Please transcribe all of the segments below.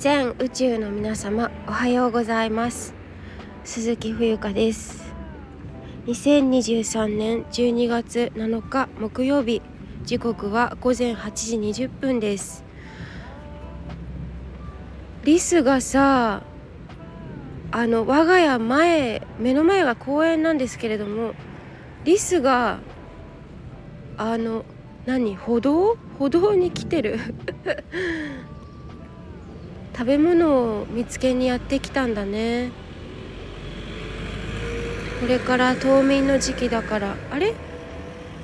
全宇宙の皆様おはようございます。鈴木冬香です。2023年12月7日木曜日。時刻は午前8時20分です。リスがさあの我が家前目の前が公園なんですけれどもリスがあの何歩道？歩道に来てる。食べ物を見つけにやってきたんだね。これから冬眠の時期だから。あれ？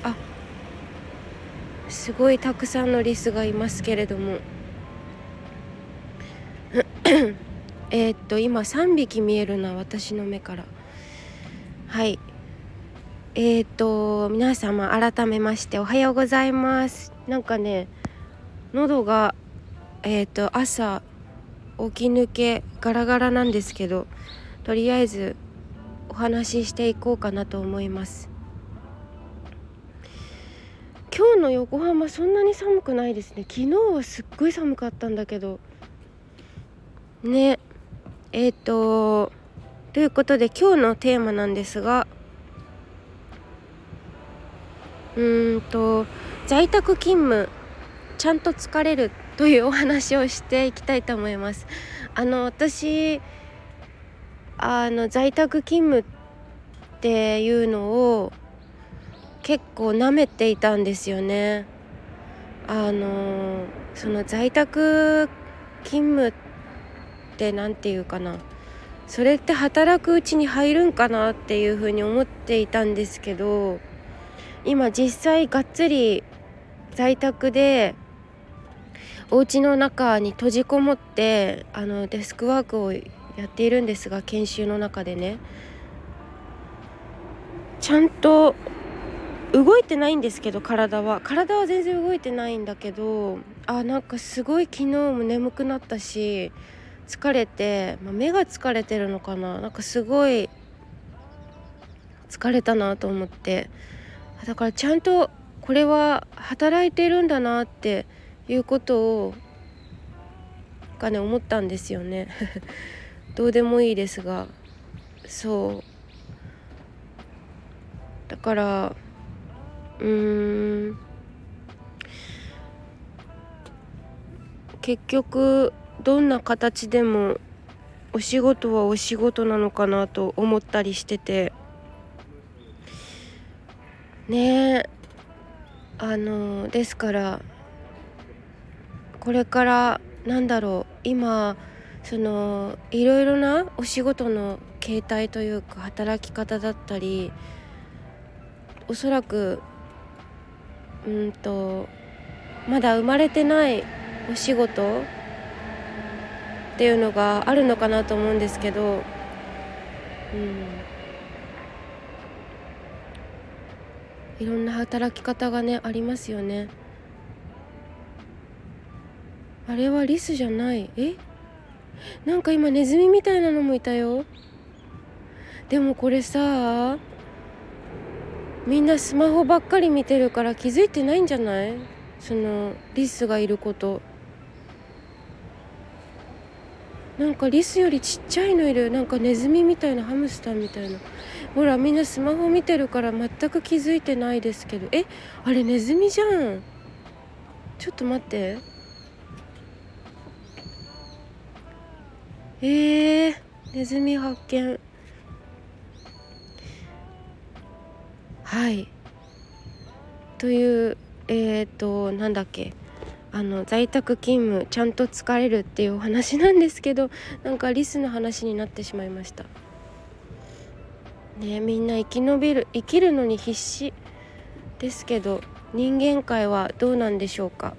あ。すごいたくさんのリスがいますけれども。えっと今3匹見えるな私の目から。はい。えっ、ー、と皆様改めましておはようございます。なんかね喉がえっ、ー、と朝起き抜けガラガラなんですけどとりあえずお話ししていこうかなと思います。今日の横浜そんなに寒くないですね。昨日はすっごい寒かったんだけど。ね。えっ、ー、とということで今日のテーマなんですがうんと在宅勤務ちゃんと疲れるというお話をしていきたいと思います。あの私あの在宅勤務っていうのを結構なめていたんですよね。あのその在宅勤務って何て言うかな。それって働くうちに入るんかなっていうふうに思っていたんですけど今実際がっつり在宅でお家の中に閉じこもってあのデスクワークをやっているんですが研修の中でね。ちゃんと動いてないんですけど体は。体は全然動いてないんだけどあなんかすごい昨日も眠くなったし疲れて、まあ、目が疲れてるのかな。なんかすごい疲れたなと思って。だからちゃんとこれは働いてるんだなっていうことをがね思ったんですよね。どうでもいいですが。そう。だからうーん。結局どんな形でもお仕事はお仕事なのかなと思ったりしてて。ねえ。あのですからこれからなんだろう今そのいろいろなお仕事の形態というか働き方だったりおそらくうんとまだ生まれてないお仕事っていうのがあるのかなと思うんですけど、うん、いろんな働き方がねありますよね。あれはリスじゃない。え？なんか今ネズミみたいなのもいたよ。でもこれさみんなスマホばっかり見てるから気づいてないんじゃない？そのリスがいること。なんかリスよりちっちゃいのいる。なんかネズミみたいなハムスターみたいな。ほらみんなスマホ見てるから全く気づいてないですけど。え？あれネズミじゃん。ちょっと待って。えー、ネズミ発見。はい。というえっ、ー、となんだっけ。あの在宅勤務ちゃんと疲れるっていうお話なんですけどなんかリスの話になってしまいました。ねみんな生き延びる生きるのに必死ですけど人間界はどうなんでしょうか。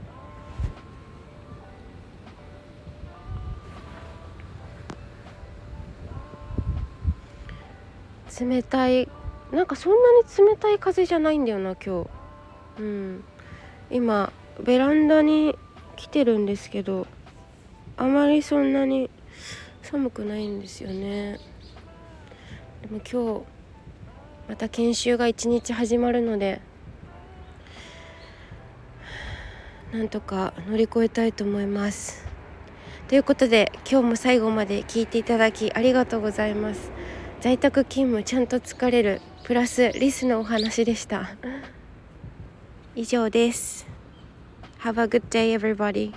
冷たい。なんかそんなに冷たい風じゃないんだよな今日。うん。今ベランダに来てるんですけどあまりそんなに寒くないんですよね。でも今日また研修が一日始まるのでなんとか乗り越えたいと思います。ということで今日も最後まで聞いていただきありがとうございます。在宅勤務ちゃんと疲れる。プラスリスのお話でした。以上です。Have a good day everybody.